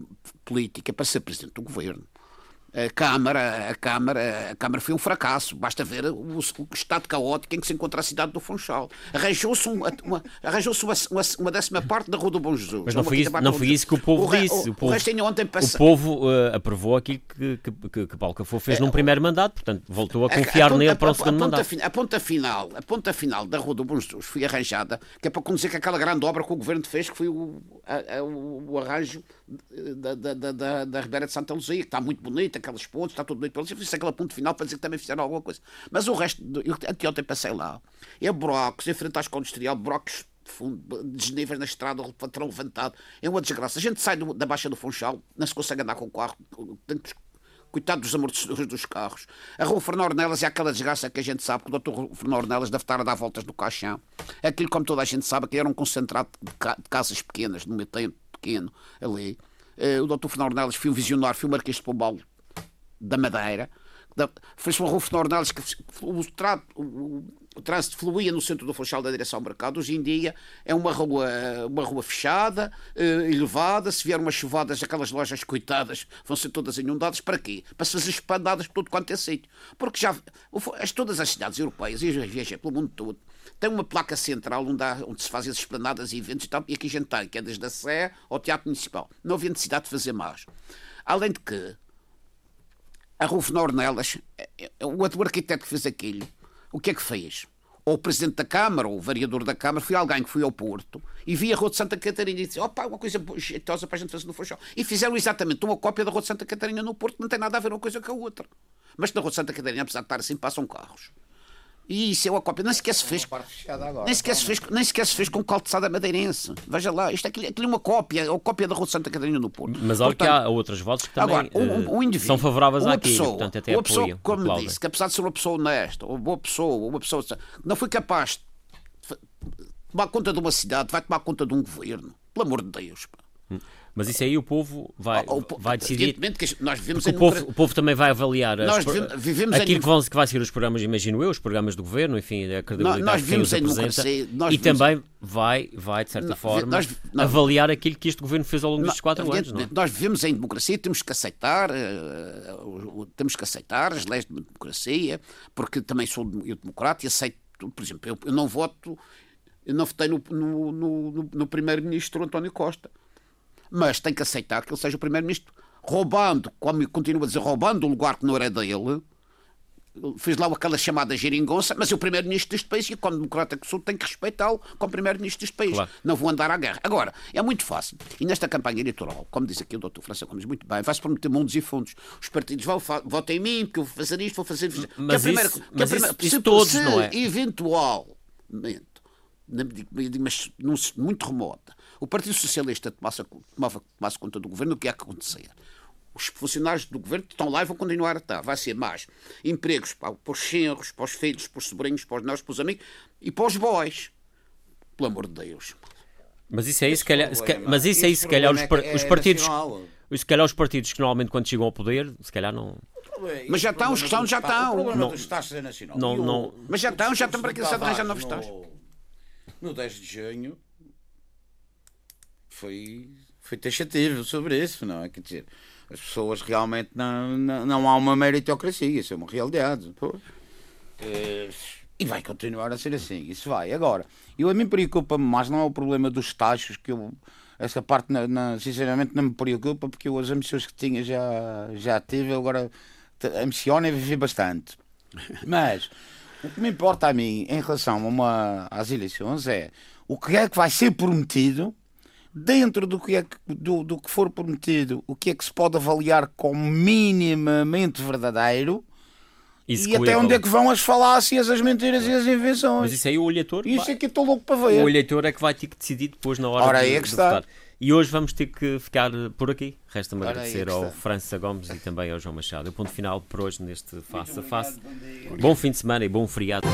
política para ser presidente do governo. A Câmara, a Câmara, a Câmara foi um fracasso. Basta ver o, o estado caótico em que se encontra a cidade do Funchal. Arranjou-se uma, uma, arranjou uma, uma, uma, décima parte da Rua do Bom Jesus. Mas não foi isso, não foi isso que o povo o, disse. O, o, povo, ontem o povo uh, aprovou aquilo que, que, que, que Paulo Cafô fez é, num primeiro mandato, portanto voltou a confiar a, a, nele para o segundo mandato. A ponta, final, a ponta final da Rua do Bom Jesus foi arranjada, que é para conhecer que aquela grande obra que o governo fez, que foi o, arranjo da, da, da, da, Ribeira de Santa Luzia, que está muito bonita, aquelas pontes, está tudo bonito para eles. Fiz aquele ponto final para dizer que também fizeram alguma coisa. Mas o resto, eu anteontem passei lá, é brocos, em frente à escola industrial, brocos desníveis na estrada, o patrão levantado. É uma desgraça. A gente sai do, da Baixa do Funchal, não se consegue andar com o carro, Coitado dos amortecedores dos carros. A Rua Fernão Ornelas é aquela desgraça que a gente sabe que o doutor Fernão Ornelas deve estar a dar voltas no caixão. É aquilo, como toda a gente sabe, que era um concentrado de, ca de casas pequenas, meu tempo pequeno, ali. Uh, o doutor Fernão Ornelas foi um visionário, foi o Marquês de Pombal da Madeira. Fez uma Rua Fernão Ornelas que o, trato, o, o trânsito fluía no centro do Funchal da direção ao mercado. Hoje em dia é uma rua, uma rua fechada, eh, elevada. Se vier umas chuvadas, aquelas lojas coitadas vão ser todas inundadas. Para quê? Para se fazer espandadas por todo quanto é sítio. Porque já as, todas as cidades europeias, e eu viajei pelo mundo todo, têm uma placa central onde, há, onde se fazem as esplanadas e eventos e tal. E aqui a gente tem, que é desde a Sé ao Teatro Municipal. Não havia necessidade de fazer mais. Além de que a Rufo Nornelas, eh, eh, o arquiteto que fez aquilo, o que é que fez? Ou o Presidente da Câmara, ou o Vereador da Câmara, foi alguém que foi ao Porto e via a Rua de Santa Catarina e disse: opa, uma coisa jeitosa para a gente fazer no Funchal. E fizeram exatamente uma cópia da Rua de Santa Catarina no Porto, não tem nada a ver uma coisa com a outra. Mas na Rua de Santa Catarina, apesar de estar assim, passam carros. E isso é uma cópia. Nem sequer se fez. Nem sequer se fez, nem sequer se fez com calçada madeirense. Veja lá, isto é aquilo, aquilo é uma cópia, é uma cópia da Rua de Santa Catarina no Porto. Mas olha que há outras vozes que também agora, um, um indivíduo, são favoráveis àquilo, pessoa, portanto até uma pessoa, como disse, que apesar de ser uma pessoa honesta, uma boa pessoa, uma pessoa não foi capaz de tomar conta de uma cidade, vai tomar conta de um governo. Pelo amor de Deus. Pá. Hum. Mas isso aí o povo vai, o, o, vai decidir. Que nós vivemos o, povo, o povo também vai avaliar nós vivemos, vivemos aquilo em... que, vão, que vai ser os programas, imagino eu, os programas do governo, enfim, a credibilidade nós, nós que vivemos em democracia. Nós e vivemos... também vai, vai, de certa nós, forma, nós, avaliar aquilo que este governo fez ao longo destes quatro anos. Não é? Nós vivemos em democracia, temos que aceitar, uh, temos que aceitar as leis de democracia, porque também sou eu democrata e aceito, por exemplo, eu, eu não voto, eu não votei no, no, no, no primeiro-ministro António Costa mas tem que aceitar que ele seja o primeiro-ministro roubando, como continua a dizer, roubando o lugar que não era dele. Fez lá aquela chamada geringonça, mas é o primeiro-ministro deste país e, como democrata que sou, tem que respeitá-lo como primeiro-ministro deste país. Claro. Não vou andar à guerra. Agora, é muito fácil. E nesta campanha eleitoral, como diz aqui o doutor França Gomes muito bem, vai-se prometer mundos e fundos. Os partidos vão, votem em mim, porque eu vou fazer isto, vou fazer isto. Mas, que é isso, que mas isso, isso, todos, se, não é? eventualmente, mas muito remota, o Partido Socialista tomasse, tomava, tomasse conta do governo, o que é que acontecer? Os funcionários do governo estão lá e vão continuar a estar. Vai ser mais empregos para, para os genros, para os filhos, para os sobrinhos, para os netos, para os amigos e para os boys. Pelo amor de Deus. Mas isso é isso, se calhar, se calhar, mas isso é isso, se calhar os, é os partidos, se calhar os partidos que normalmente quando chegam ao poder, se calhar não. Mas já estão, os que estão já estão. Não, não, não, mas já estão, já estão para que se arranjar novos estados. No 10 de junho foi, foi taxativo sobre isso, não é? Quer dizer, as pessoas realmente não, não, não há uma meritocracia, isso é uma realidade. É, e vai continuar a ser assim, isso vai. Agora, eu a mim preocupa-me mais, não é o problema dos taxos, que eu, essa parte, sinceramente, não me preocupa, porque eu, as ambições que tinha já, já tive, agora ambiciono é viver bastante. Mas o que me importa a mim em relação a uma, às eleições é o que é que vai ser prometido dentro do que, é que, do, do que for prometido, o que é que se pode avaliar como minimamente verdadeiro isso e até onde é que vão as falácias, as mentiras e as invenções. Mas isso aí o eleitor. Isso é que estou louco para ver. O eleitor é que vai ter que decidir depois na hora Ora, de, é que de está. votar. E hoje vamos ter que ficar por aqui. Resta-me agradecer é ao França Gomes e também ao João Machado. O ponto final por hoje neste Face a Face. Bom fim de semana e bom feriado.